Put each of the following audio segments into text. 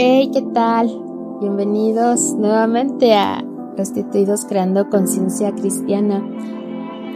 Hey, ¿qué tal? Bienvenidos nuevamente a Restituidos Creando Conciencia Cristiana.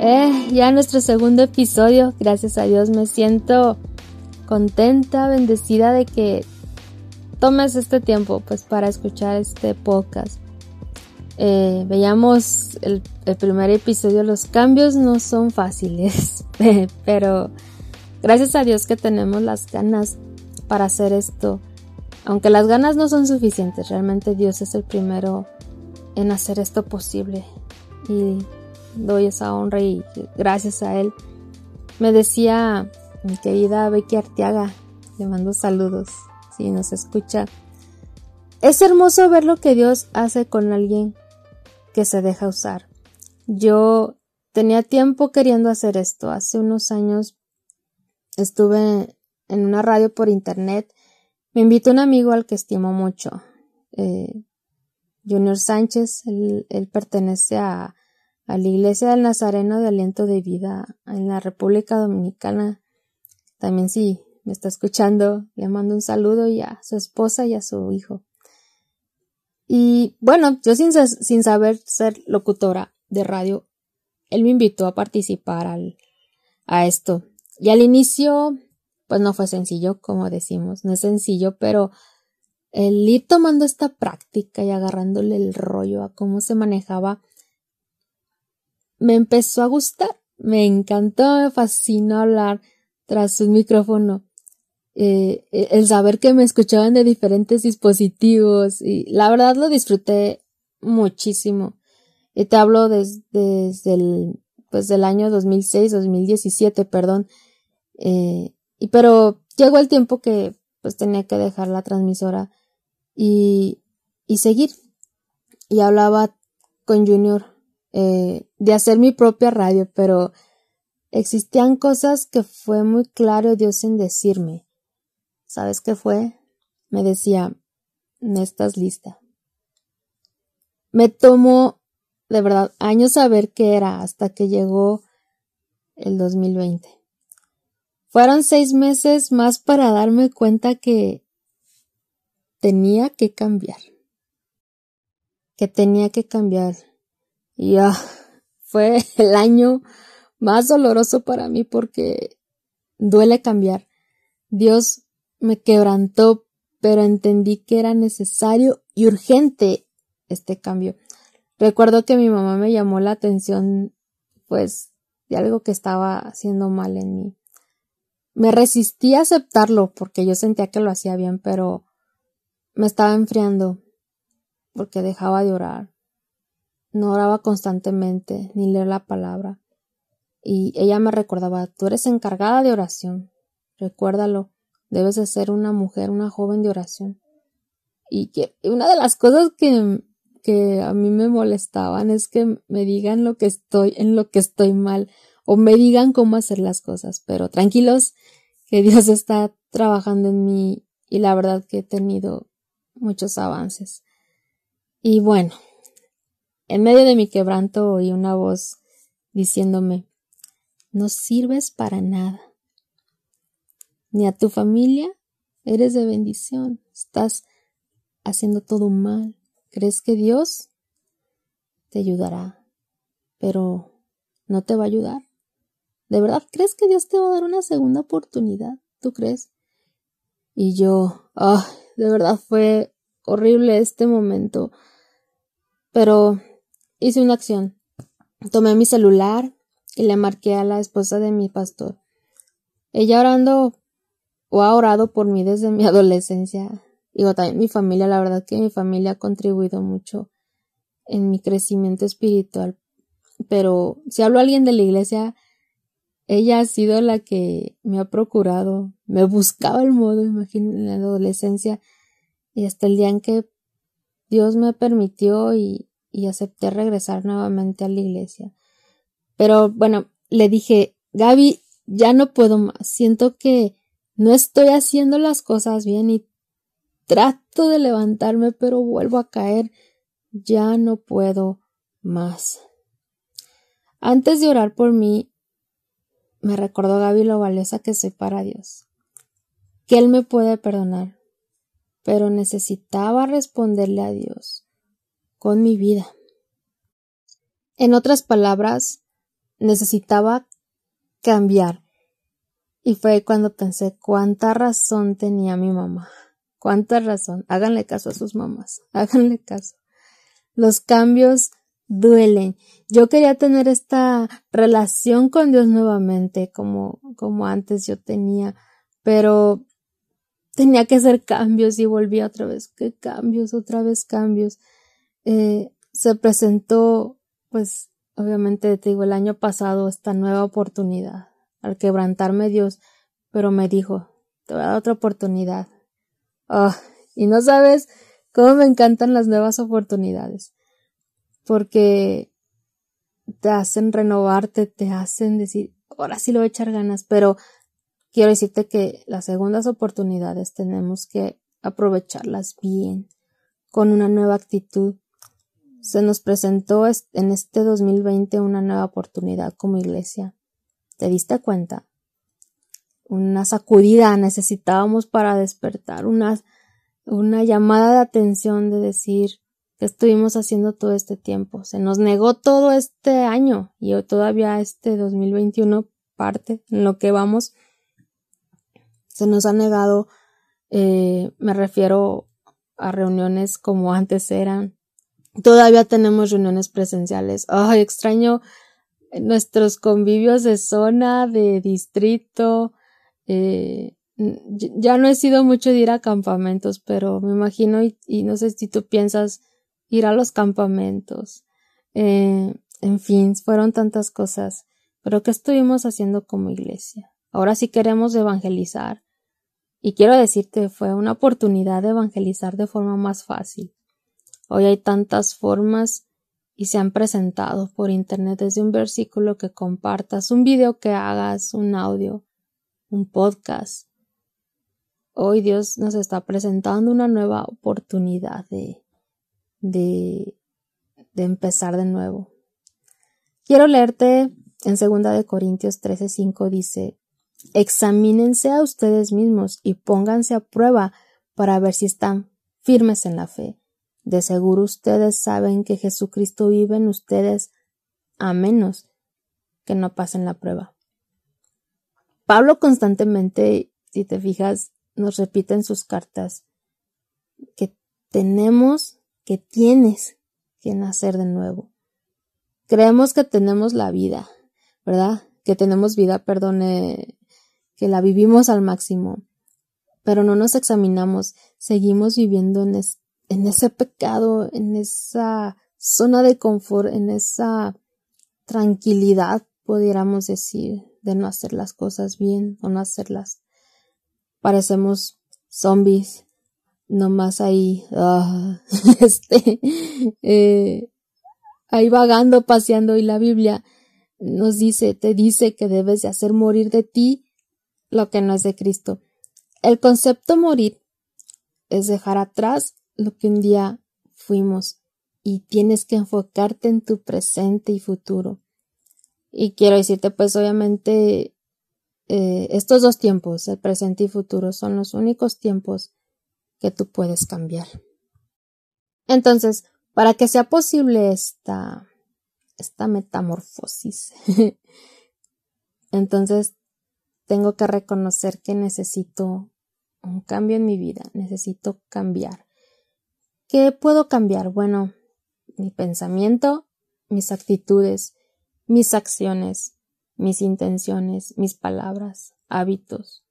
Eh, ya nuestro segundo episodio, gracias a Dios me siento contenta, bendecida de que tomes este tiempo pues para escuchar este podcast. Eh, veíamos el, el primer episodio, los cambios no son fáciles, pero gracias a Dios que tenemos las ganas para hacer esto. Aunque las ganas no son suficientes, realmente Dios es el primero en hacer esto posible. Y doy esa honra y gracias a Él. Me decía mi querida Becky Arteaga, le mando saludos si nos escucha. Es hermoso ver lo que Dios hace con alguien que se deja usar. Yo tenía tiempo queriendo hacer esto. Hace unos años estuve en una radio por internet. Me invitó un amigo al que estimo mucho, eh, Junior Sánchez. Él, pertenece a, la Iglesia del Nazareno de Aliento de Vida en la República Dominicana. También si me está escuchando, le mando un saludo y a su esposa y a su hijo. Y bueno, yo sin, saber ser locutora de radio, él me invitó a participar a esto. Y al inicio, pues no fue sencillo, como decimos, no es sencillo, pero el ir tomando esta práctica y agarrándole el rollo a cómo se manejaba, me empezó a gustar, me encantó, me fascinó hablar tras un micrófono. Eh, el saber que me escuchaban de diferentes dispositivos y la verdad lo disfruté muchísimo. Y te hablo desde, desde el, pues del año 2006, 2017, perdón. Eh, y pero llegó el tiempo que pues tenía que dejar la transmisora y, y seguir. Y hablaba con Junior eh, de hacer mi propia radio, pero existían cosas que fue muy claro Dios en decirme. ¿Sabes qué fue? Me decía, no estás lista. Me tomó de verdad años saber qué era hasta que llegó el 2020. Fueron seis meses más para darme cuenta que tenía que cambiar. Que tenía que cambiar. Y ah, fue el año más doloroso para mí porque duele cambiar. Dios me quebrantó, pero entendí que era necesario y urgente este cambio. Recuerdo que mi mamá me llamó la atención, pues, de algo que estaba haciendo mal en mí. Me resistí a aceptarlo porque yo sentía que lo hacía bien, pero me estaba enfriando porque dejaba de orar. No oraba constantemente ni leer la palabra. Y ella me recordaba, tú eres encargada de oración. Recuérdalo. Debes de ser una mujer, una joven de oración. Y que una de las cosas que, que a mí me molestaban es que me digan lo que estoy, en lo que estoy mal, o me digan cómo hacer las cosas. Pero tranquilos, que Dios está trabajando en mí y la verdad que he tenido muchos avances. Y bueno, en medio de mi quebranto oí una voz diciéndome, no sirves para nada ni a tu familia, eres de bendición, estás haciendo todo mal. ¿Crees que Dios te ayudará? Pero no te va a ayudar. ¿De verdad crees que Dios te va a dar una segunda oportunidad? ¿Tú crees? Y yo, ah, de verdad fue horrible este momento. Pero hice una acción. Tomé mi celular y le marqué a la esposa de mi pastor. Ella orando o ha orado por mí desde mi adolescencia. Digo, también mi familia, la verdad que mi familia ha contribuido mucho en mi crecimiento espiritual. Pero si hablo a alguien de la iglesia, ella ha sido la que me ha procurado, me buscaba el modo, imagino, en la adolescencia, y hasta el día en que Dios me permitió y, y acepté regresar nuevamente a la iglesia. Pero bueno, le dije, Gaby, ya no puedo más, siento que no estoy haciendo las cosas bien y trato de levantarme, pero vuelvo a caer. Ya no puedo más. Antes de orar por mí, me recordó Gaby lo valiosa que soy para Dios, que Él me puede perdonar, pero necesitaba responderle a Dios con mi vida. En otras palabras, necesitaba cambiar. Y fue cuando pensé cuánta razón tenía mi mamá. Cuánta razón. Háganle caso a sus mamás. Háganle caso. Los cambios duelen. Yo quería tener esta relación con Dios nuevamente, como, como antes yo tenía, pero tenía que hacer cambios y volví otra vez. ¿Qué cambios? Otra vez cambios. Eh, se presentó, pues, obviamente te digo, el año pasado esta nueva oportunidad al quebrantarme Dios, pero me dijo, te voy a dar otra oportunidad. Ah, y no sabes cómo me encantan las nuevas oportunidades, porque te hacen renovarte, te hacen decir, ahora sí lo voy a echar ganas, pero quiero decirte que las segundas oportunidades tenemos que aprovecharlas bien, con una nueva actitud, se nos presentó en este 2020 una nueva oportunidad como iglesia. ¿Te diste cuenta? Una sacudida necesitábamos para despertar, una, una llamada de atención de decir que estuvimos haciendo todo este tiempo. Se nos negó todo este año y todavía este 2021 parte en lo que vamos. Se nos ha negado, eh, me refiero a reuniones como antes eran, Todavía tenemos reuniones presenciales. Ay, extraño nuestros convivios de zona, de distrito. Eh, ya no he sido mucho de ir a campamentos, pero me imagino y, no sé si tú piensas ir a los campamentos. Eh, en fin, fueron tantas cosas. Pero ¿qué estuvimos haciendo como iglesia? Ahora sí queremos evangelizar. Y quiero decirte, fue una oportunidad de evangelizar de forma más fácil. Hoy hay tantas formas y se han presentado por internet desde un versículo que compartas, un video que hagas, un audio, un podcast. Hoy Dios nos está presentando una nueva oportunidad de, de, de empezar de nuevo. Quiero leerte en segunda de Corintios 13:5 dice, examínense a ustedes mismos y pónganse a prueba para ver si están firmes en la fe. De seguro ustedes saben que Jesucristo vive en ustedes a menos que no pasen la prueba. Pablo constantemente, si te fijas, nos repite en sus cartas que tenemos, que tienes que nacer de nuevo. Creemos que tenemos la vida, ¿verdad? Que tenemos vida, perdone, que la vivimos al máximo, pero no nos examinamos, seguimos viviendo en, ese pecado, en esa zona de confort, en esa tranquilidad, pudiéramos decir, de no hacer las cosas bien o no hacerlas. Parecemos zombies, nomás ahí, ah, este, eh, ahí vagando, paseando y la Biblia nos dice, te dice que debes de hacer morir de ti lo que no es de Cristo. El concepto morir es dejar atrás lo que un día fuimos y tienes que enfocarte en tu presente y futuro. Y quiero decirte, pues obviamente, eh, estos dos tiempos, el presente y futuro, son los únicos tiempos que tú puedes cambiar. Entonces, para que sea posible esta, esta metamorfosis, entonces tengo que reconocer que necesito un cambio en mi vida, necesito cambiar. ¿Qué puedo cambiar? Bueno, mi pensamiento, mis actitudes, mis acciones, mis intenciones, mis palabras, hábitos.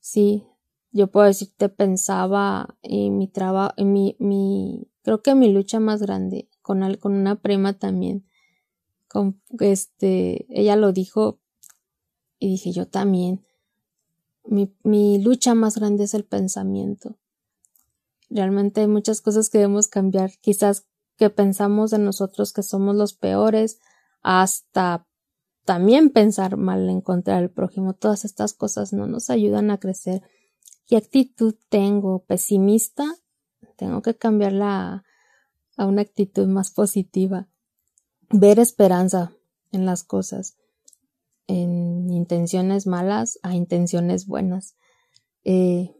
Sí, yo puedo decirte pensaba en mi trabajo, mi, mi, creo que mi lucha más grande con, con una prima también, con este, ella lo dijo y dije yo también. Mi, mi lucha más grande es el pensamiento. Realmente hay muchas cosas que debemos cambiar. Quizás que pensamos de nosotros que somos los peores, hasta también pensar mal en contra del prójimo. Todas estas cosas no nos ayudan a crecer. ¿Qué actitud tengo? ¿Pesimista? Tengo que cambiarla a, una actitud más positiva. Ver esperanza en las cosas. En intenciones malas a intenciones buenas. Eh,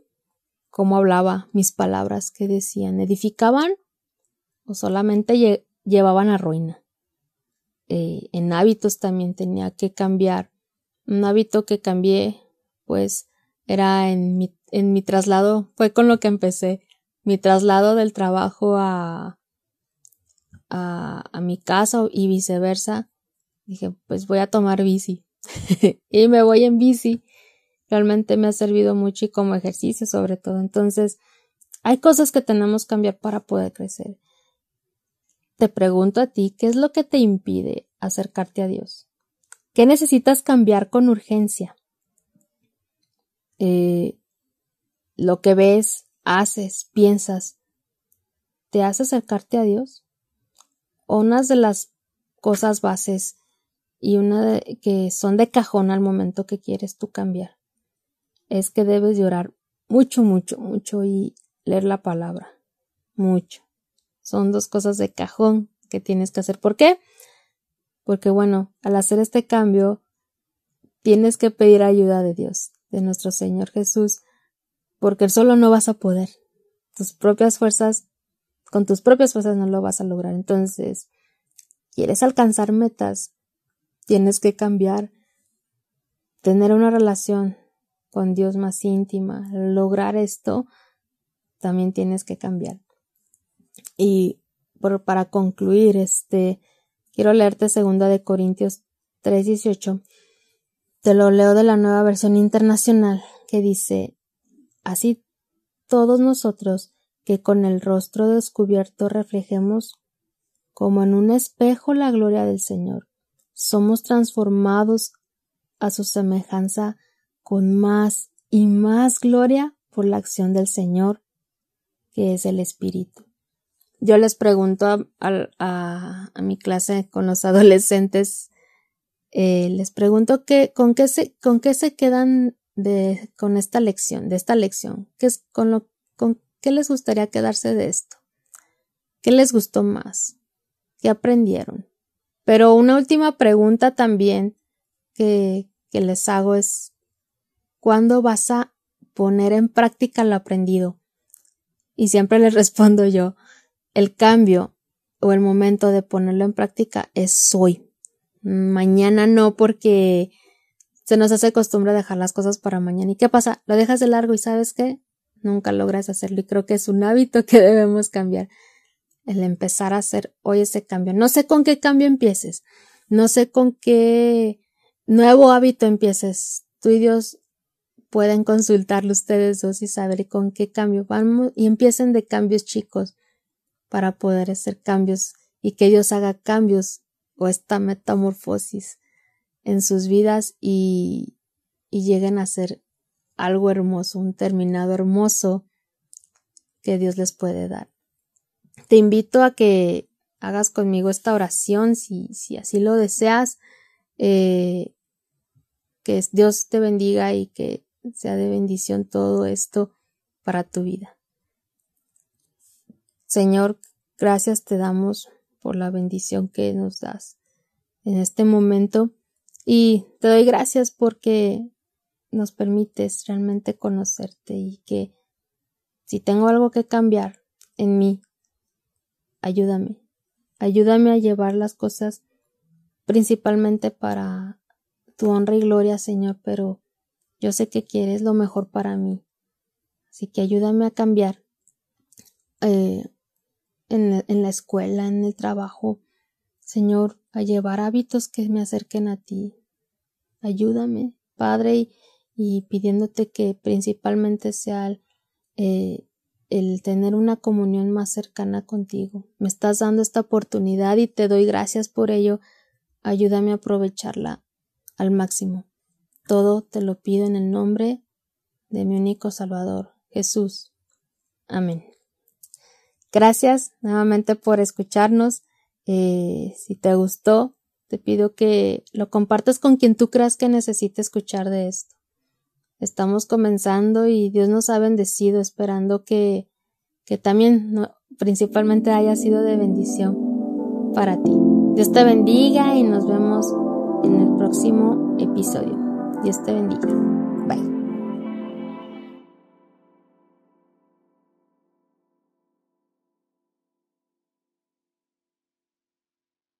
cómo hablaba, mis palabras que decían, ¿edificaban o solamente llevaban a ruina? Eh, en hábitos también tenía que cambiar. Un hábito que cambié, pues, era en mi, en mi traslado, fue con lo que empecé, mi traslado del trabajo a, a, mi casa y viceversa. Dije, pues voy a tomar bici. y me voy en bici. Realmente me ha servido mucho y como ejercicio sobre todo. Entonces, hay cosas que tenemos que cambiar para poder crecer. Te pregunto a ti, ¿qué es lo que te impide acercarte a Dios? ¿Qué necesitas cambiar con urgencia? Eh, lo que ves, haces, piensas, ¿te hace acercarte a Dios? O unas de las cosas bases y una que son de cajón al momento que quieres tú cambiar es que debes llorar mucho, mucho, mucho y leer la palabra. Mucho. Son dos cosas de cajón que tienes que hacer. ¿Por qué? Porque bueno, al hacer este cambio, tienes que pedir ayuda de Dios, de nuestro Señor Jesús, porque solo no vas a poder. Tus propias fuerzas, con tus propias fuerzas no lo vas a lograr. Entonces, quieres alcanzar metas, tienes que cambiar, tener una relación con Dios más íntima, lograr esto, también tienes que cambiar. Y para concluir, este, quiero leerte segunda de Corintios 3:18. Te lo leo de la nueva versión internacional que dice, así todos nosotros que con el rostro descubierto reflejemos como en un espejo la gloria del Señor, somos transformados a su semejanza con más y más gloria por la acción del Señor, que es el Espíritu. Yo les pregunto a, mi clase con los adolescentes, eh, les pregunto que, con qué se, con qué se quedan de, con esta lección, de esta lección, ¿Qué es con lo, con qué les gustaría quedarse de esto, qué les gustó más, qué aprendieron. Pero una última pregunta también que, que les hago es, ¿cuándo vas a poner en práctica lo aprendido? Y siempre les respondo yo, el cambio o el momento de ponerlo en práctica es hoy. Mañana no porque se nos hace costumbre dejar las cosas para mañana. ¿Y qué pasa? Lo dejas de largo y sabes qué? Nunca logras hacerlo y creo que es un hábito que debemos cambiar. El empezar a hacer hoy ese cambio. No sé con qué cambio empieces. No sé con qué nuevo hábito empieces. Tú y Dios pueden consultarlo ustedes dos y saber con qué cambio vamos y empiecen de cambios chicos para poder hacer cambios y que Dios haga cambios o esta metamorfosis en sus vidas y, y lleguen a ser algo hermoso, un terminado hermoso que Dios les puede dar. Te invito a que hagas conmigo esta oración si, si así lo deseas. Eh, que Dios te bendiga y que sea de bendición todo esto para tu vida. Señor, gracias te damos por la bendición que nos das en este momento y te doy gracias porque nos permites realmente conocerte y que si tengo algo que cambiar en mí, ayúdame, ayúdame a llevar las cosas principalmente para tu honra y gloria, Señor, pero yo sé que quieres lo mejor para mí. Así que ayúdame a cambiar eh, en, la escuela, en el trabajo, Señor, a llevar hábitos que me acerquen a ti. Ayúdame, Padre, y, pidiéndote que principalmente sea eh, el tener una comunión más cercana contigo. Me estás dando esta oportunidad y te doy gracias por ello. Ayúdame a aprovecharla al máximo. Todo te lo pido en el nombre de mi único Salvador, Jesús. Amén. Gracias nuevamente por escucharnos. Eh, si te gustó, te pido que lo compartas con quien tú creas que necesite escuchar de esto. Estamos comenzando y Dios nos ha bendecido, esperando que, que también principalmente haya sido de bendición para ti. Dios te bendiga y nos vemos en el próximo episodio. Dios te bendiga.